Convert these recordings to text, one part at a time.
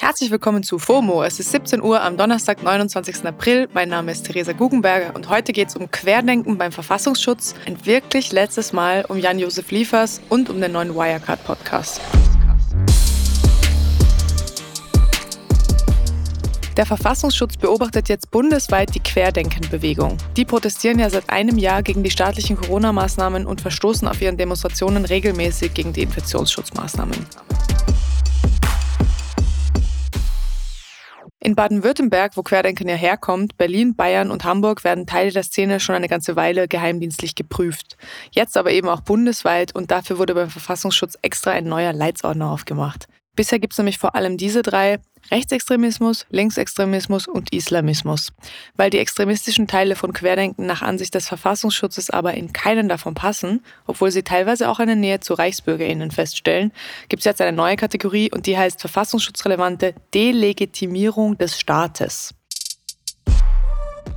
Herzlich willkommen zu FOMO. Es ist 17 Uhr am Donnerstag, 29. April. Mein Name ist Theresa Guggenberger und heute geht es um Querdenken beim Verfassungsschutz. Ein wirklich letztes Mal um Jan-Josef Liefers und um den neuen Wirecard-Podcast. Der Verfassungsschutz beobachtet jetzt bundesweit die Querdenkenbewegung. Die protestieren ja seit einem Jahr gegen die staatlichen Corona-Maßnahmen und verstoßen auf ihren Demonstrationen regelmäßig gegen die Infektionsschutzmaßnahmen. In Baden-Württemberg, wo Querdenken ja herkommt, Berlin, Bayern und Hamburg werden Teile der Szene schon eine ganze Weile geheimdienstlich geprüft. Jetzt aber eben auch bundesweit und dafür wurde beim Verfassungsschutz extra ein neuer Leitsordner aufgemacht. Bisher gibt es nämlich vor allem diese drei, Rechtsextremismus, Linksextremismus und Islamismus. Weil die extremistischen Teile von Querdenken nach Ansicht des Verfassungsschutzes aber in keinen davon passen, obwohl sie teilweise auch eine Nähe zu Reichsbürgerinnen feststellen, gibt es jetzt eine neue Kategorie und die heißt verfassungsschutzrelevante Delegitimierung des Staates.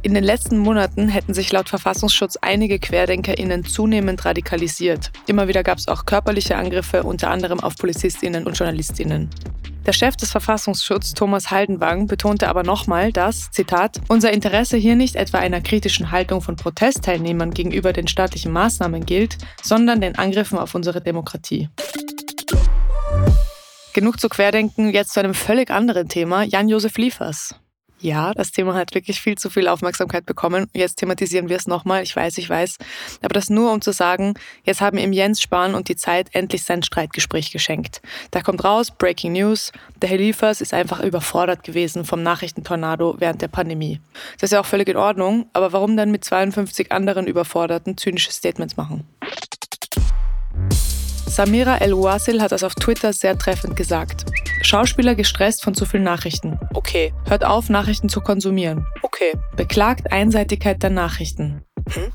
In den letzten Monaten hätten sich laut Verfassungsschutz einige QuerdenkerInnen zunehmend radikalisiert. Immer wieder gab es auch körperliche Angriffe, unter anderem auf PolizistInnen und JournalistInnen. Der Chef des Verfassungsschutzes, Thomas Haldenwang, betonte aber nochmal, dass, Zitat, unser Interesse hier nicht etwa einer kritischen Haltung von Protestteilnehmern gegenüber den staatlichen Maßnahmen gilt, sondern den Angriffen auf unsere Demokratie. Genug zu Querdenken, jetzt zu einem völlig anderen Thema, Jan-Josef Liefers. Ja, das Thema hat wirklich viel zu viel Aufmerksamkeit bekommen. Jetzt thematisieren wir es nochmal. Ich weiß, ich weiß. Aber das nur, um zu sagen, jetzt haben ihm Jens Spahn und die Zeit endlich sein Streitgespräch geschenkt. Da kommt raus, Breaking News. Der Herr Liefers ist einfach überfordert gewesen vom Nachrichtentornado während der Pandemie. Das ist ja auch völlig in Ordnung. Aber warum dann mit 52 anderen Überforderten zynische Statements machen? Samira El-Wasil hat das auf Twitter sehr treffend gesagt. Schauspieler gestresst von zu vielen Nachrichten. Okay. Hört auf, Nachrichten zu konsumieren. Okay. Beklagt Einseitigkeit der Nachrichten. Hm?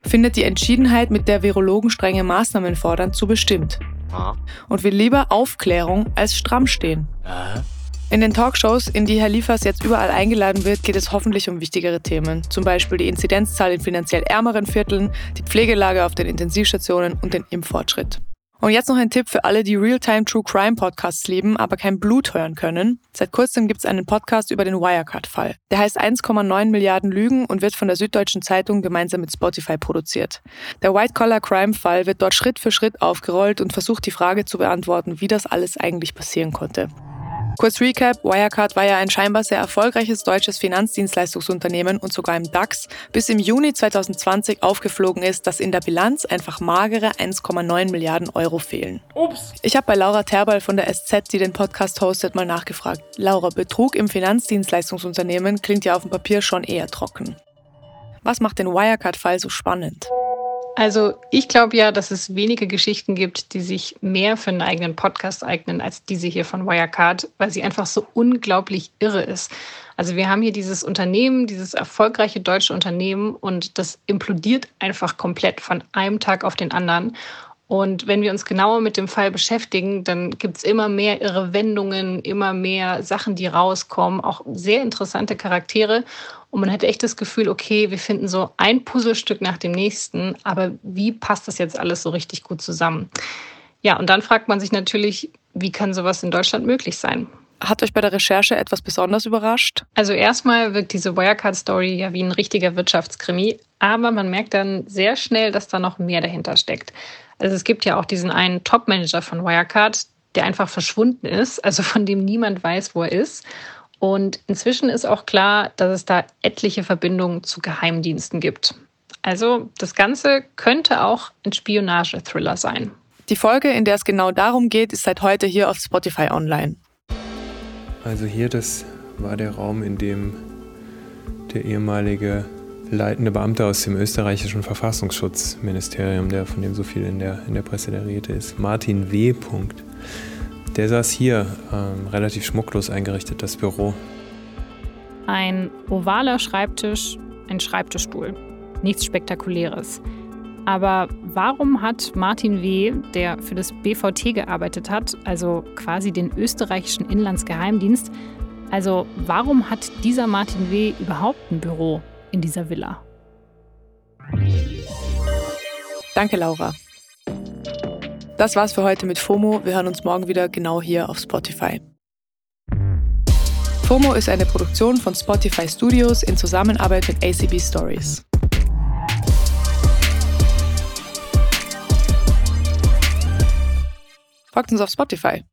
Findet die Entschiedenheit, mit der Virologen strenge Maßnahmen fordern, zu bestimmt. Ah. Und will lieber Aufklärung als stramm stehen. Ah. In den Talkshows, in die Herr Liefers jetzt überall eingeladen wird, geht es hoffentlich um wichtigere Themen. Zum Beispiel die Inzidenzzahl in finanziell ärmeren Vierteln, die Pflegelage auf den Intensivstationen und den Impffortschritt. Und jetzt noch ein Tipp für alle, die Real-Time True Crime Podcasts lieben, aber kein Blut hören können. Seit kurzem gibt es einen Podcast über den Wirecard-Fall. Der heißt 1,9 Milliarden Lügen und wird von der Süddeutschen Zeitung gemeinsam mit Spotify produziert. Der White-Collar-Crime-Fall wird dort Schritt für Schritt aufgerollt und versucht die Frage zu beantworten, wie das alles eigentlich passieren konnte. Kurz Recap, Wirecard war ja ein scheinbar sehr erfolgreiches deutsches Finanzdienstleistungsunternehmen und sogar im DAX, bis im Juni 2020 aufgeflogen ist, dass in der Bilanz einfach magere 1,9 Milliarden Euro fehlen. Ups. Ich habe bei Laura Terbal von der SZ, die den Podcast hostet, mal nachgefragt. Laura, Betrug im Finanzdienstleistungsunternehmen klingt ja auf dem Papier schon eher trocken. Was macht den Wirecard-Fall so spannend? Also ich glaube ja, dass es wenige Geschichten gibt, die sich mehr für einen eigenen Podcast eignen als diese hier von Wirecard, weil sie einfach so unglaublich irre ist. Also wir haben hier dieses Unternehmen, dieses erfolgreiche deutsche Unternehmen und das implodiert einfach komplett von einem Tag auf den anderen. Und wenn wir uns genauer mit dem Fall beschäftigen, dann gibt's immer mehr irre Wendungen, immer mehr Sachen, die rauskommen, auch sehr interessante Charaktere. Und man hat echt das Gefühl, okay, wir finden so ein Puzzlestück nach dem nächsten, aber wie passt das jetzt alles so richtig gut zusammen? Ja, und dann fragt man sich natürlich, wie kann sowas in Deutschland möglich sein? Hat euch bei der Recherche etwas besonders überrascht? Also erstmal wirkt diese Wirecard-Story ja wie ein richtiger Wirtschaftskrimi, aber man merkt dann sehr schnell, dass da noch mehr dahinter steckt. Also es gibt ja auch diesen einen Top-Manager von Wirecard, der einfach verschwunden ist, also von dem niemand weiß, wo er ist. Und inzwischen ist auch klar, dass es da etliche Verbindungen zu Geheimdiensten gibt. Also das Ganze könnte auch ein Spionage-Thriller sein. Die Folge, in der es genau darum geht, ist seit heute hier auf Spotify online. Also hier, das war der Raum, in dem der ehemalige leitende Beamte aus dem österreichischen Verfassungsschutzministerium, der von dem so viel in der, in der Presse der Rede ist, Martin W. Der saß hier, ähm, relativ schmucklos eingerichtet, das Büro. Ein ovaler Schreibtisch, ein Schreibtischstuhl. Nichts Spektakuläres. Aber warum hat Martin W., der für das BVT gearbeitet hat, also quasi den österreichischen Inlandsgeheimdienst, also warum hat dieser Martin W. überhaupt ein Büro in dieser Villa. Danke, Laura. Das war's für heute mit FOMO. Wir hören uns morgen wieder genau hier auf Spotify. FOMO ist eine Produktion von Spotify Studios in Zusammenarbeit mit ACB Stories. Folgt uns auf Spotify.